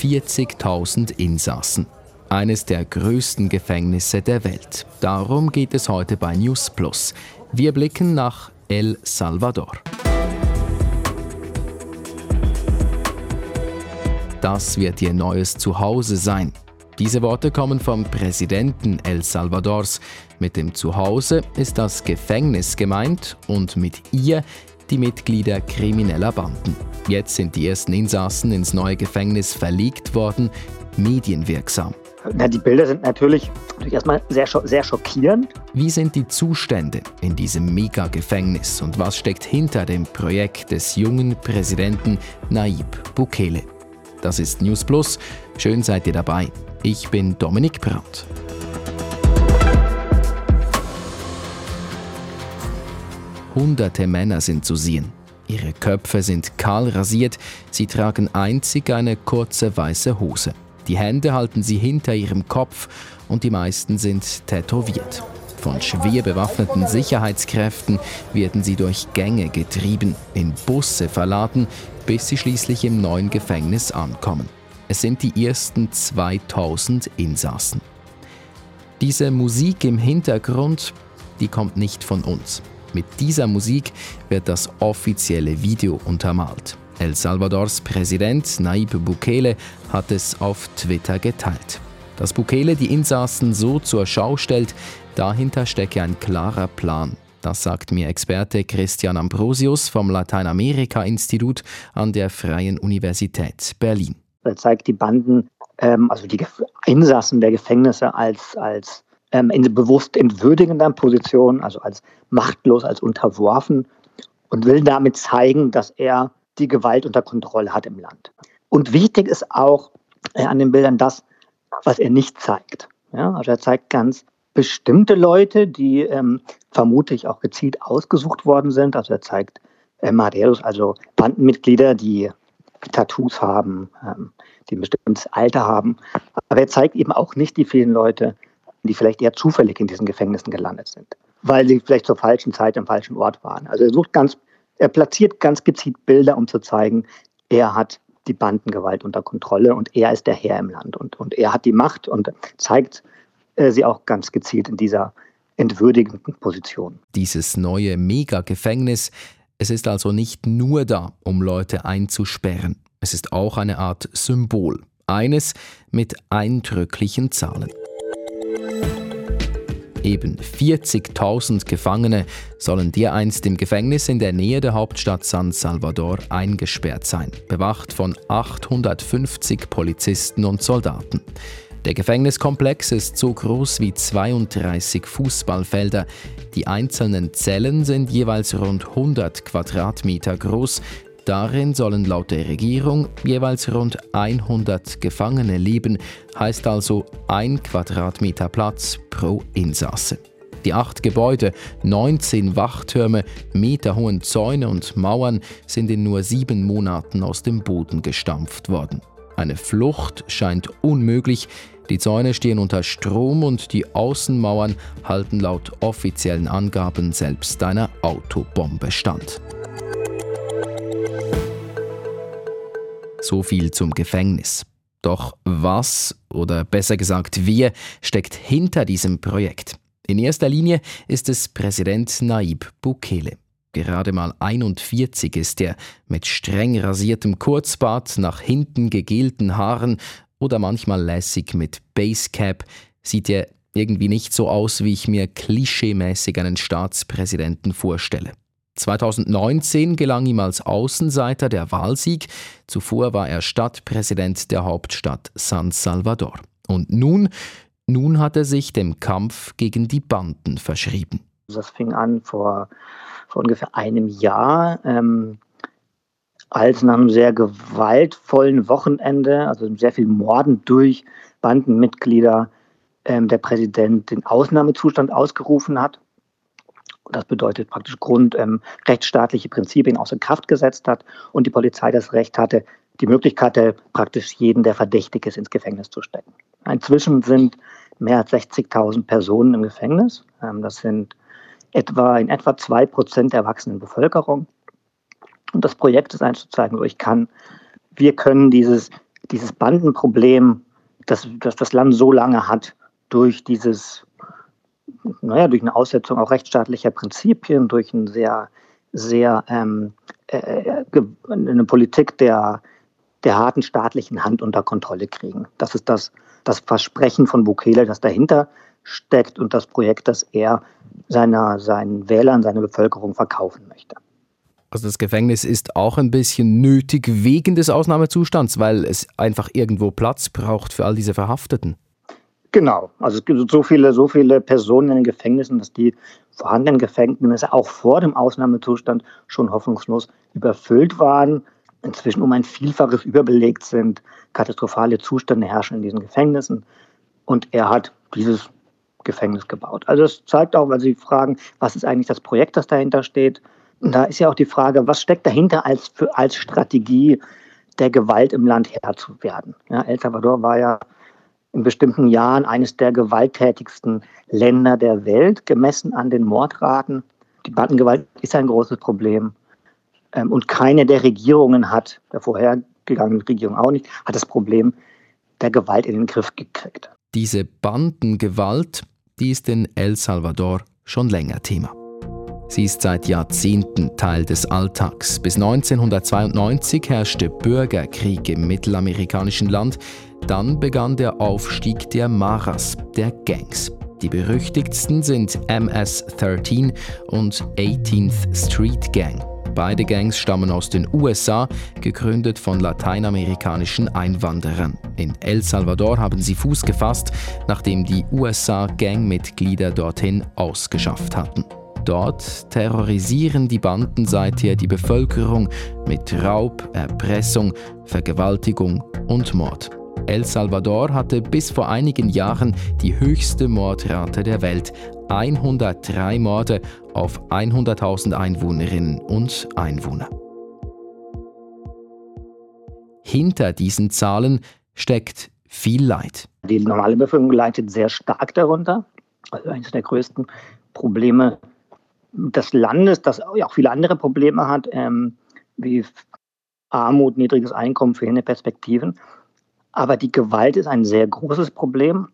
40.000 Insassen. Eines der größten Gefängnisse der Welt. Darum geht es heute bei News Plus. Wir blicken nach El Salvador. Das wird ihr neues Zuhause sein. Diese Worte kommen vom Präsidenten El Salvadors. Mit dem Zuhause ist das Gefängnis gemeint und mit ihr die Mitglieder krimineller Banden. Jetzt sind die ersten Insassen ins neue Gefängnis verlegt worden, medienwirksam. Na, die Bilder sind natürlich, erstmal sehr, sehr schockierend. Wie sind die Zustände in diesem Mega-Gefängnis und was steckt hinter dem Projekt des jungen Präsidenten Naib Bukele? Das ist News Plus. Schön seid ihr dabei. Ich bin Dominik Brandt. Hunderte Männer sind zu sehen. Ihre Köpfe sind kahl rasiert, sie tragen einzig eine kurze weiße Hose. Die Hände halten sie hinter ihrem Kopf und die meisten sind tätowiert. Von schwer bewaffneten Sicherheitskräften werden sie durch Gänge getrieben, in Busse verladen, bis sie schließlich im neuen Gefängnis ankommen. Es sind die ersten 2000 Insassen. Diese Musik im Hintergrund, die kommt nicht von uns. Mit dieser Musik wird das offizielle Video untermalt. El Salvadors Präsident Naib Bukele hat es auf Twitter geteilt. Dass Bukele die Insassen so zur Schau stellt, dahinter stecke ein klarer Plan. Das sagt mir Experte Christian Ambrosius vom Lateinamerika-Institut an der Freien Universität Berlin. Er zeigt die Banden, ähm, also die Insassen der Gefängnisse als, als ähm, in bewusst entwürdigender Position, also als machtlos, als unterworfen und will damit zeigen, dass er die Gewalt unter Kontrolle hat im Land. Und wichtig ist auch äh, an den Bildern das, was er nicht zeigt. Ja, also er zeigt ganz bestimmte Leute, die ähm, vermutlich auch gezielt ausgesucht worden sind. Also er zeigt äh, Maderos, also Bandenmitglieder, die Tattoos haben, ähm, die ein bestimmtes Alter haben. Aber er zeigt eben auch nicht die vielen Leute, die vielleicht eher zufällig in diesen Gefängnissen gelandet sind, weil sie vielleicht zur falschen Zeit am falschen Ort waren. Also er sucht ganz, er platziert ganz gezielt Bilder, um zu zeigen, er hat die Bandengewalt unter Kontrolle und er ist der Herr im Land und, und er hat die Macht und zeigt äh, sie auch ganz gezielt in dieser entwürdigenden Position. Dieses neue Mega-Gefängnis, es ist also nicht nur da, um Leute einzusperren. Es ist auch eine Art Symbol. Eines mit eindrücklichen Zahlen. Eben 40.000 Gefangene sollen dereinst im Gefängnis in der Nähe der Hauptstadt San Salvador eingesperrt sein, bewacht von 850 Polizisten und Soldaten. Der Gefängniskomplex ist so groß wie 32 Fußballfelder. Die einzelnen Zellen sind jeweils rund 100 Quadratmeter groß, Darin sollen laut der Regierung jeweils rund 100 Gefangene leben, heißt also ein Quadratmeter Platz pro Insasse. Die acht Gebäude, 19 Wachtürme, meterhohen Zäune und Mauern sind in nur sieben Monaten aus dem Boden gestampft worden. Eine Flucht scheint unmöglich, die Zäune stehen unter Strom und die Außenmauern halten laut offiziellen Angaben selbst einer Autobombe stand. So viel zum Gefängnis. Doch was, oder besser gesagt wer, steckt hinter diesem Projekt? In erster Linie ist es Präsident Naib Bukele. Gerade mal 41 ist er, mit streng rasiertem Kurzbart, nach hinten gegelten Haaren oder manchmal lässig mit Basecap, sieht er irgendwie nicht so aus, wie ich mir klischeemäßig einen Staatspräsidenten vorstelle. 2019 gelang ihm als Außenseiter der Wahlsieg. Zuvor war er Stadtpräsident der Hauptstadt San Salvador. Und nun, nun hat er sich dem Kampf gegen die Banden verschrieben. Das fing an vor, vor ungefähr einem Jahr, ähm, als nach einem sehr gewaltvollen Wochenende, also sehr viel Morden durch Bandenmitglieder, ähm, der Präsident den Ausnahmezustand ausgerufen hat das bedeutet praktisch Grund ähm, Prinzipien außer Kraft gesetzt hat und die Polizei das Recht hatte, die Möglichkeit hatte, praktisch jeden, der verdächtig ist, ins Gefängnis zu stecken. Inzwischen sind mehr als 60.000 Personen im Gefängnis. Ähm, das sind etwa in etwa zwei Prozent der erwachsenen Bevölkerung. Und das Projekt ist eins zu zeigen, so ich kann wir können dieses, dieses Bandenproblem, das, das das Land so lange hat, durch dieses, naja, durch eine Aussetzung auch rechtsstaatlicher Prinzipien, durch ein sehr, sehr ähm, äh, eine Politik der, der harten staatlichen Hand unter Kontrolle kriegen. Das ist das, das Versprechen von Bukele, das dahinter steckt und das Projekt, das er seiner, seinen Wählern, seiner Bevölkerung verkaufen möchte. Also das Gefängnis ist auch ein bisschen nötig wegen des Ausnahmezustands, weil es einfach irgendwo Platz braucht für all diese Verhafteten. Genau, also es gibt so viele, so viele Personen in den Gefängnissen, dass die vorhandenen Gefängnisse auch vor dem Ausnahmezustand schon hoffnungslos überfüllt waren, inzwischen um ein Vielfaches überbelegt sind, katastrophale Zustände herrschen in diesen Gefängnissen. Und er hat dieses Gefängnis gebaut. Also das zeigt auch, weil Sie fragen, was ist eigentlich das Projekt, das dahinter steht. Und da ist ja auch die Frage, was steckt dahinter als, für, als Strategie der Gewalt im Land Herr zu werden. Ja, El Salvador war ja in bestimmten Jahren eines der gewalttätigsten Länder der Welt, gemessen an den Mordraten. Die Bandengewalt ist ein großes Problem. Ähm, und keine der Regierungen hat, der vorhergegangenen Regierung auch nicht, hat das Problem der Gewalt in den Griff gekriegt. Diese Bandengewalt, die ist in El Salvador schon länger Thema. Sie ist seit Jahrzehnten Teil des Alltags. Bis 1992 herrschte Bürgerkrieg im mittelamerikanischen Land. Dann begann der Aufstieg der Maras, der Gangs. Die berüchtigtsten sind MS-13 und 18th Street Gang. Beide Gangs stammen aus den USA, gegründet von lateinamerikanischen Einwanderern. In El Salvador haben sie Fuß gefasst, nachdem die USA Gangmitglieder dorthin ausgeschafft hatten. Dort terrorisieren die Banden seither die Bevölkerung mit Raub, Erpressung, Vergewaltigung und Mord. El Salvador hatte bis vor einigen Jahren die höchste Mordrate der Welt. 103 Morde auf 100.000 Einwohnerinnen und Einwohner. Hinter diesen Zahlen steckt viel Leid. Die normale Bevölkerung leidet sehr stark darunter. Also eines der größten Probleme des Landes, das auch viele andere Probleme hat, ähm, wie Armut, niedriges Einkommen, fehlende Perspektiven. Aber die Gewalt ist ein sehr großes Problem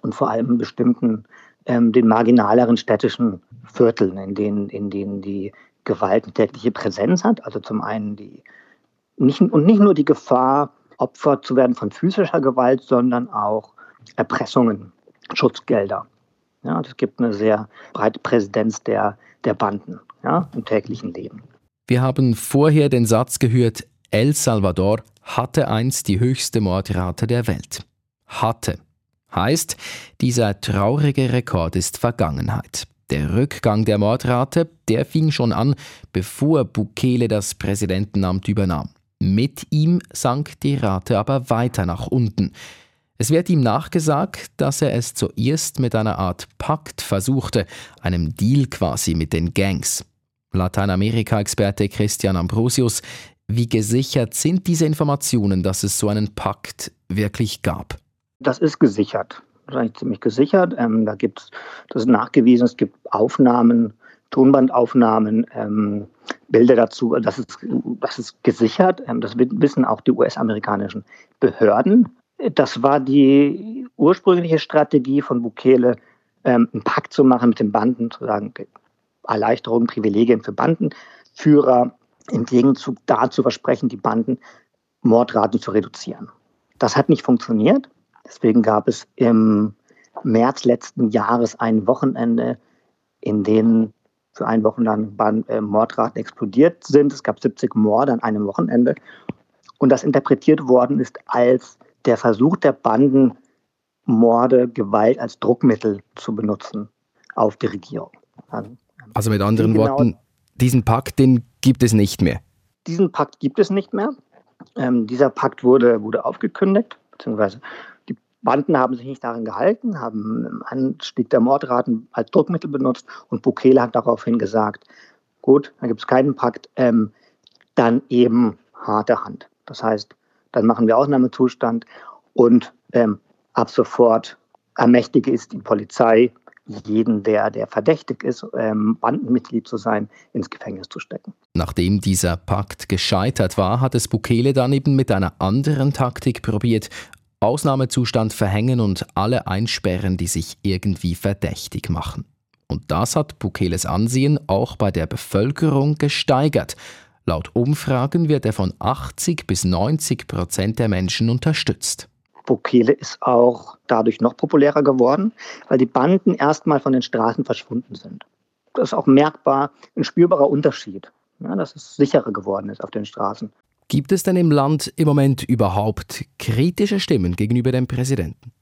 und vor allem in bestimmten, ähm, den marginaleren städtischen Vierteln, in denen, in denen die Gewalt eine tägliche Präsenz hat. Also zum einen die, nicht, und nicht nur die Gefahr, Opfer zu werden von physischer Gewalt, sondern auch Erpressungen, Schutzgelder. Ja, es gibt eine sehr breite Präsidenz der, der Banden ja, im täglichen Leben. Wir haben vorher den Satz gehört, El Salvador hatte einst die höchste Mordrate der Welt. Hatte. Heißt, dieser traurige Rekord ist Vergangenheit. Der Rückgang der Mordrate, der fing schon an, bevor Bukele das Präsidentenamt übernahm. Mit ihm sank die Rate aber weiter nach unten. Es wird ihm nachgesagt, dass er es zuerst mit einer Art Pakt versuchte, einem Deal quasi mit den Gangs. Lateinamerika-Experte Christian Ambrosius, wie gesichert sind diese Informationen, dass es so einen Pakt wirklich gab? Das ist gesichert. Das eigentlich ziemlich gesichert. Ähm, da gibt's, das ist nachgewiesen, es gibt Aufnahmen, Tonbandaufnahmen, ähm, Bilder dazu. Das ist, das ist gesichert. Ähm, das wissen auch die US-amerikanischen Behörden. Das war die ursprüngliche Strategie von Bukele, ähm, einen Pakt zu machen mit den Banden, zu sagen, Erleichterungen, Privilegien für Bandenführer, im Gegenzug dazu versprechen, die Banden Mordraten zu reduzieren. Das hat nicht funktioniert. Deswegen gab es im März letzten Jahres ein Wochenende, in dem für ein Wochenende äh, Mordraten explodiert sind. Es gab 70 Morde an einem Wochenende. Und das interpretiert worden ist als der Versuch der Banden, Morde, Gewalt als Druckmittel zu benutzen auf die Regierung. Also mit anderen genau, Worten, diesen Pakt, den gibt es nicht mehr. Diesen Pakt gibt es nicht mehr. Ähm, dieser Pakt wurde, wurde aufgekündigt, beziehungsweise die Banden haben sich nicht daran gehalten, haben einen Anstieg der Mordraten als Druckmittel benutzt und Bukele hat daraufhin gesagt, gut, dann gibt es keinen Pakt, ähm, dann eben harte Hand. Das heißt, dann machen wir Ausnahmezustand und ähm, ab sofort ermächtige ist die Polizei, jeden, der, der verdächtig ist, ähm, Bandenmitglied zu sein, ins Gefängnis zu stecken. Nachdem dieser Pakt gescheitert war, hat es Bukele dann eben mit einer anderen Taktik probiert. Ausnahmezustand verhängen und alle einsperren, die sich irgendwie verdächtig machen. Und das hat Bukeles Ansehen auch bei der Bevölkerung gesteigert. Laut Umfragen wird er von 80 bis 90 Prozent der Menschen unterstützt. Bukele ist auch dadurch noch populärer geworden, weil die Banden erstmal von den Straßen verschwunden sind. Das ist auch merkbar ein spürbarer Unterschied, ja, dass es sicherer geworden ist auf den Straßen. Gibt es denn im Land im Moment überhaupt kritische Stimmen gegenüber dem Präsidenten?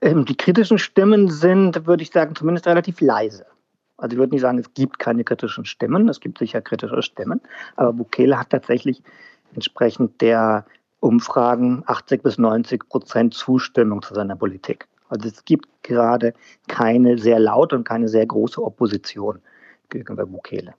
Ähm, die kritischen Stimmen sind, würde ich sagen, zumindest relativ leise. Also ich würde nicht sagen, es gibt keine kritischen Stimmen, es gibt sicher kritische Stimmen, aber Bukele hat tatsächlich entsprechend der Umfragen 80 bis 90 Prozent Zustimmung zu seiner Politik. Also es gibt gerade keine sehr laute und keine sehr große Opposition gegenüber Bukele.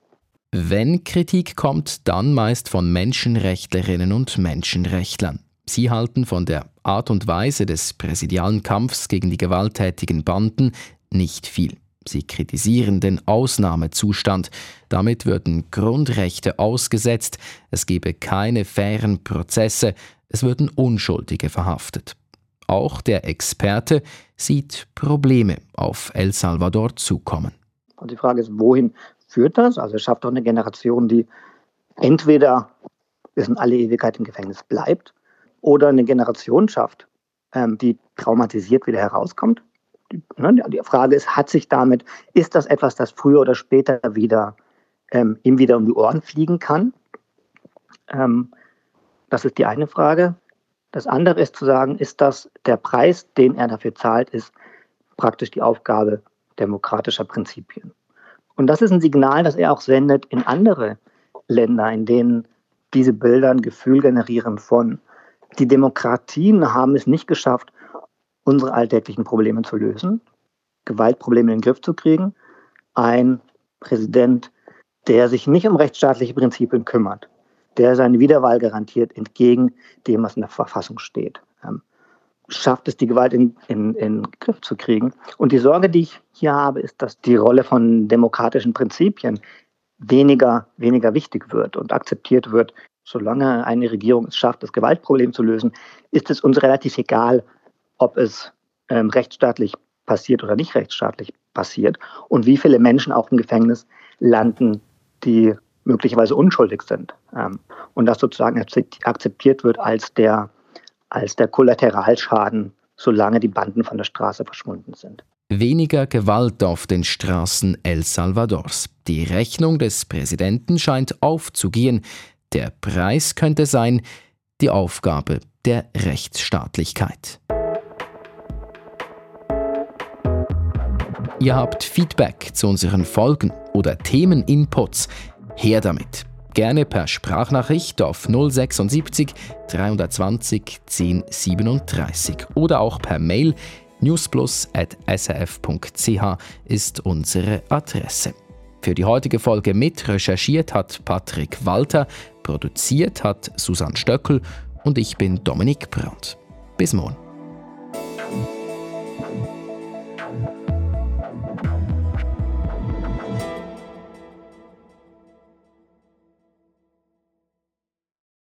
Wenn Kritik kommt, dann meist von Menschenrechtlerinnen und Menschenrechtlern. Sie halten von der Art und Weise des präsidialen Kampfs gegen die gewalttätigen Banden nicht viel. Sie kritisieren den Ausnahmezustand. Damit würden Grundrechte ausgesetzt, es gebe keine fairen Prozesse, es würden Unschuldige verhaftet. Auch der Experte sieht Probleme auf El Salvador zukommen. Und die Frage ist, wohin führt das? Also es schafft doch eine Generation, die entweder bis in alle Ewigkeit im Gefängnis bleibt oder eine Generation schafft, ähm, die traumatisiert wieder herauskommt Ne, die Frage ist, hat sich damit, ist das etwas, das früher oder später wieder ähm, ihm wieder um die Ohren fliegen kann? Ähm, das ist die eine Frage. Das andere ist zu sagen, ist das der Preis, den er dafür zahlt, ist praktisch die Aufgabe demokratischer Prinzipien. Und das ist ein Signal, das er auch sendet in andere Länder, in denen diese Bilder ein Gefühl generieren von, die Demokratien haben es nicht geschafft, unsere alltäglichen Probleme zu lösen, Gewaltprobleme in den Griff zu kriegen. Ein Präsident, der sich nicht um rechtsstaatliche Prinzipien kümmert, der seine Wiederwahl garantiert, entgegen dem, was in der Verfassung steht. Ähm, schafft es, die Gewalt in, in, in den Griff zu kriegen. Und die Sorge, die ich hier habe, ist, dass die Rolle von demokratischen Prinzipien weniger, weniger wichtig wird und akzeptiert wird. Solange eine Regierung es schafft, das Gewaltproblem zu lösen, ist es uns relativ egal, ob es ähm, rechtsstaatlich passiert oder nicht rechtsstaatlich passiert und wie viele Menschen auch im Gefängnis landen, die möglicherweise unschuldig sind. Ähm, und das sozusagen akzeptiert wird als der, als der Kollateralschaden, solange die Banden von der Straße verschwunden sind. Weniger Gewalt auf den Straßen El Salvadors. Die Rechnung des Präsidenten scheint aufzugehen. Der Preis könnte sein die Aufgabe der Rechtsstaatlichkeit. Ihr habt Feedback zu unseren Folgen oder Themeninputs. Her damit. Gerne per Sprachnachricht auf 076 320 1037 oder auch per Mail newsplus.srf.ch ist unsere Adresse. Für die heutige Folge mit recherchiert hat Patrick Walter, produziert hat Susanne Stöckel und ich bin Dominik Brandt. Bis morgen.